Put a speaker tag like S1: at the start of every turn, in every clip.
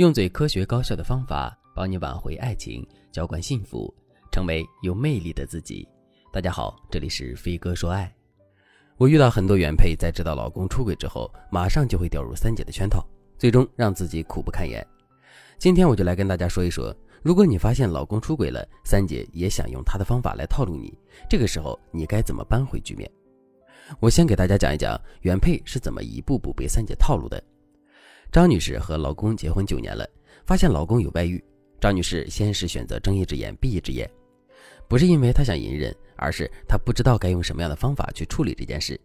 S1: 用最科学高效的方法帮你挽回爱情，浇灌幸福，成为有魅力的自己。大家好，这里是飞哥说爱。我遇到很多原配在知道老公出轨之后，马上就会掉入三姐的圈套，最终让自己苦不堪言。今天我就来跟大家说一说，如果你发现老公出轨了，三姐也想用她的方法来套路你，这个时候你该怎么扳回局面？我先给大家讲一讲原配是怎么一步步被三姐套路的。张女士和老公结婚九年了，发现老公有外遇。张女士先是选择睁一只眼闭一只眼，不是因为她想隐忍，而是她不知道该用什么样的方法去处理这件事。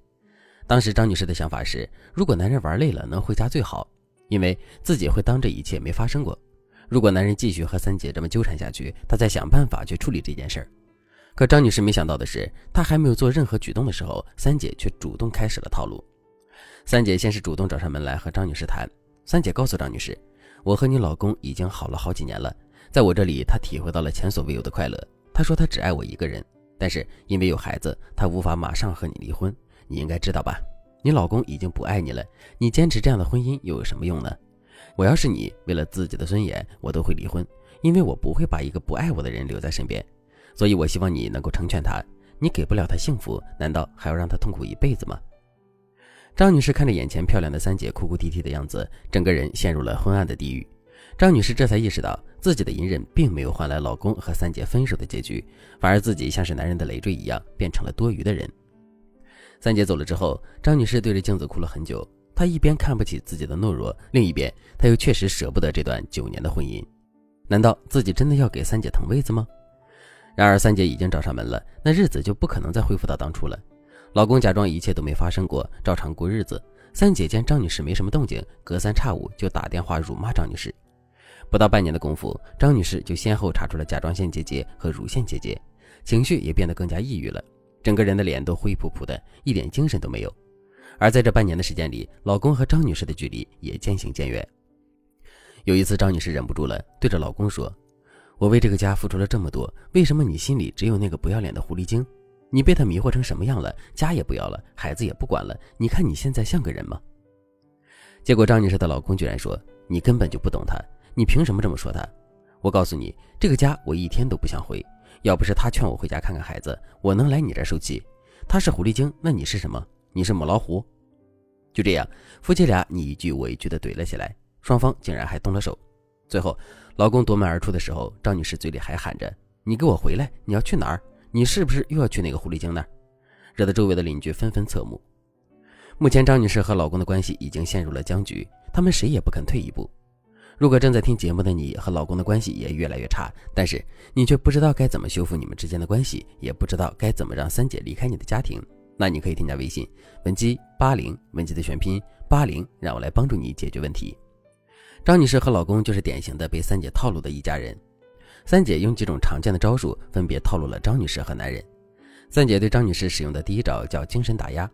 S1: 当时张女士的想法是，如果男人玩累了能回家最好，因为自己会当这一切没发生过。如果男人继续和三姐这么纠缠下去，她再想办法去处理这件事。可张女士没想到的是，她还没有做任何举动的时候，三姐却主动开始了套路。三姐先是主动找上门来和张女士谈。三姐告诉张女士：“我和你老公已经好了好几年了，在我这里，他体会到了前所未有的快乐。他说他只爱我一个人，但是因为有孩子，他无法马上和你离婚。你应该知道吧？你老公已经不爱你了，你坚持这样的婚姻又有什么用呢？我要是你，为了自己的尊严，我都会离婚，因为我不会把一个不爱我的人留在身边。所以，我希望你能够成全他。你给不了他幸福，难道还要让他痛苦一辈子吗？”张女士看着眼前漂亮的三姐哭哭啼啼的样子，整个人陷入了昏暗的地狱。张女士这才意识到，自己的隐忍并没有换来老公和三姐分手的结局，反而自己像是男人的累赘一样，变成了多余的人。三姐走了之后，张女士对着镜子哭了很久。她一边看不起自己的懦弱，另一边她又确实舍不得这段九年的婚姻。难道自己真的要给三姐腾位子吗？然而三姐已经找上门了，那日子就不可能再恢复到当初了。老公假装一切都没发生过，照常过日子。三姐见张女士没什么动静，隔三差五就打电话辱骂张女士。不到半年的功夫，张女士就先后查出了甲状腺结节和乳腺结节，情绪也变得更加抑郁了，整个人的脸都灰扑扑的，一点精神都没有。而在这半年的时间里，老公和张女士的距离也渐行渐远。有一次，张女士忍不住了，对着老公说：“我为这个家付出了这么多，为什么你心里只有那个不要脸的狐狸精？”你被他迷惑成什么样了？家也不要了，孩子也不管了。你看你现在像个人吗？结果张女士的老公居然说：“你根本就不懂他，你凭什么这么说他？我告诉你，这个家我一天都不想回。要不是他劝我回家看看孩子，我能来你这儿受气？他是狐狸精，那你是什么？你是母老虎？”就这样，夫妻俩你一句我一句的怼了起来，双方竟然还动了手。最后，老公夺门而出的时候，张女士嘴里还喊着：“你给我回来！你要去哪儿？”你是不是又要去那个狐狸精那儿？惹得周围的邻居纷纷侧目。目前张女士和老公的关系已经陷入了僵局，他们谁也不肯退一步。如果正在听节目的你和老公的关系也越来越差，但是你却不知道该怎么修复你们之间的关系，也不知道该怎么让三姐离开你的家庭，那你可以添加微信文姬八零，文姬的全拼八零，让我来帮助你解决问题。张女士和老公就是典型的被三姐套路的一家人。三姐用几种常见的招数，分别套路了张女士和男人。三姐对张女士使用的第一招叫精神打压，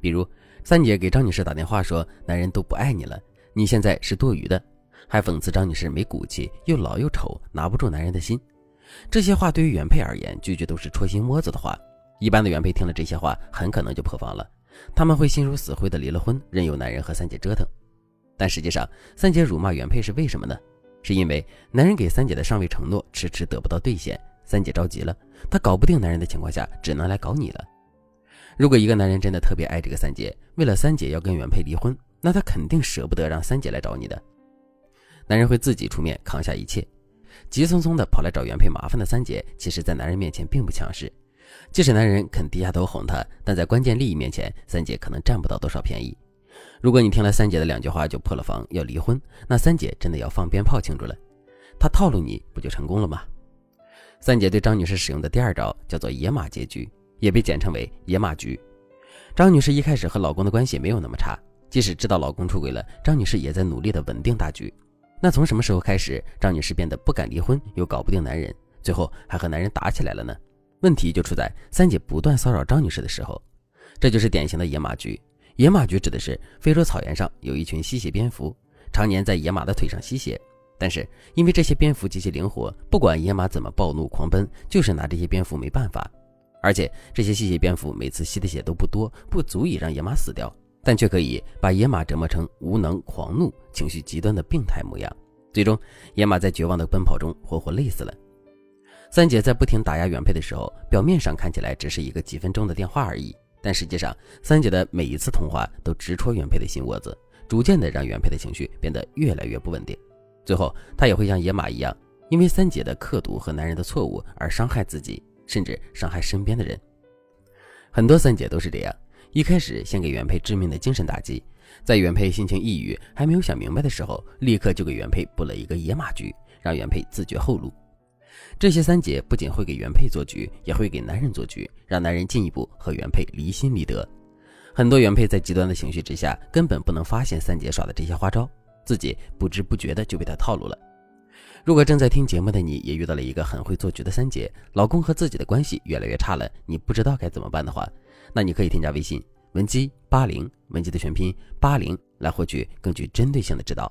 S1: 比如三姐给张女士打电话说：“男人都不爱你了，你现在是多余的。”还讽刺张女士没骨气，又老又丑，拿不住男人的心。这些话对于原配而言，句句都是戳心窝子的话。一般的原配听了这些话，很可能就破防了，他们会心如死灰的离了婚，任由男人和三姐折腾。但实际上，三姐辱骂原配是为什么呢？是因为男人给三姐的上位承诺迟迟得不到兑现，三姐着急了。她搞不定男人的情况下，只能来搞你了。如果一个男人真的特别爱这个三姐，为了三姐要跟原配离婚，那他肯定舍不得让三姐来找你的。男人会自己出面扛下一切，急匆匆的跑来找原配麻烦的三姐，其实在男人面前并不强势。即使男人肯低下头哄她，但在关键利益面前，三姐可能占不到多少便宜。如果你听了三姐的两句话就破了防要离婚，那三姐真的要放鞭炮庆祝了。她套路你不就成功了吗？三姐对张女士使用的第二招叫做野马结局，也被简称为野马局。张女士一开始和老公的关系没有那么差，即使知道老公出轨了，张女士也在努力的稳定大局。那从什么时候开始，张女士变得不敢离婚，又搞不定男人，最后还和男人打起来了呢？问题就出在三姐不断骚扰张女士的时候，这就是典型的野马局。野马局指的是非洲草原上有一群吸血蝙蝠，常年在野马的腿上吸血。但是因为这些蝙蝠极其灵活，不管野马怎么暴怒狂奔，就是拿这些蝙蝠没办法。而且这些吸血蝙蝠每次吸的血都不多，不足以让野马死掉，但却可以把野马折磨成无能、狂怒、情绪极端的病态模样。最终，野马在绝望的奔跑中活活累死了。三姐在不停打压原配的时候，表面上看起来只是一个几分钟的电话而已，但实际上，三姐的每一次通话都直戳原配的心窝子，逐渐的让原配的情绪变得越来越不稳定。最后，他也会像野马一样，因为三姐的刻毒和男人的错误而伤害自己，甚至伤害身边的人。很多三姐都是这样，一开始先给原配致命的精神打击。在原配心情抑郁还没有想明白的时候，立刻就给原配布了一个野马局，让原配自绝后路。这些三姐不仅会给原配做局，也会给男人做局，让男人进一步和原配离心离德。很多原配在极端的情绪之下，根本不能发现三姐耍的这些花招，自己不知不觉的就被她套路了。如果正在听节目的你也遇到了一个很会做局的三姐，老公和自己的关系越来越差了，你不知道该怎么办的话，那你可以添加微信。文姬八零，文姬的全拼八零，来获取更具针对性的指导。